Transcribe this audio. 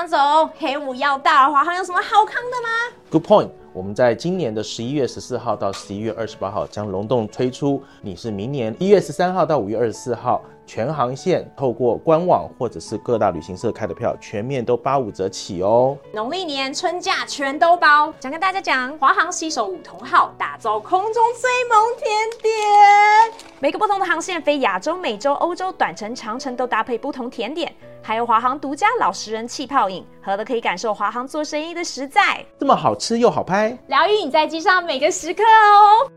张总，黑五要到了，华航有什么好康的吗？Good point。我们在今年的十一月十四号到十一月二十八号将隆重推出，你是明年一月十三号到五月二十四号。全航线透过官网或者是各大旅行社开的票，全面都八五折起哦。农历年春假全都包。想跟大家讲，华航携手五同号，打造空中最萌甜点。每个不同的航线飞亚洲、美洲、欧洲，短程、长程都搭配不同甜点，还有华航独家老实人气泡饮，喝了可以感受华航做生意的实在。这么好吃又好拍，疗愈你在机上每个时刻哦。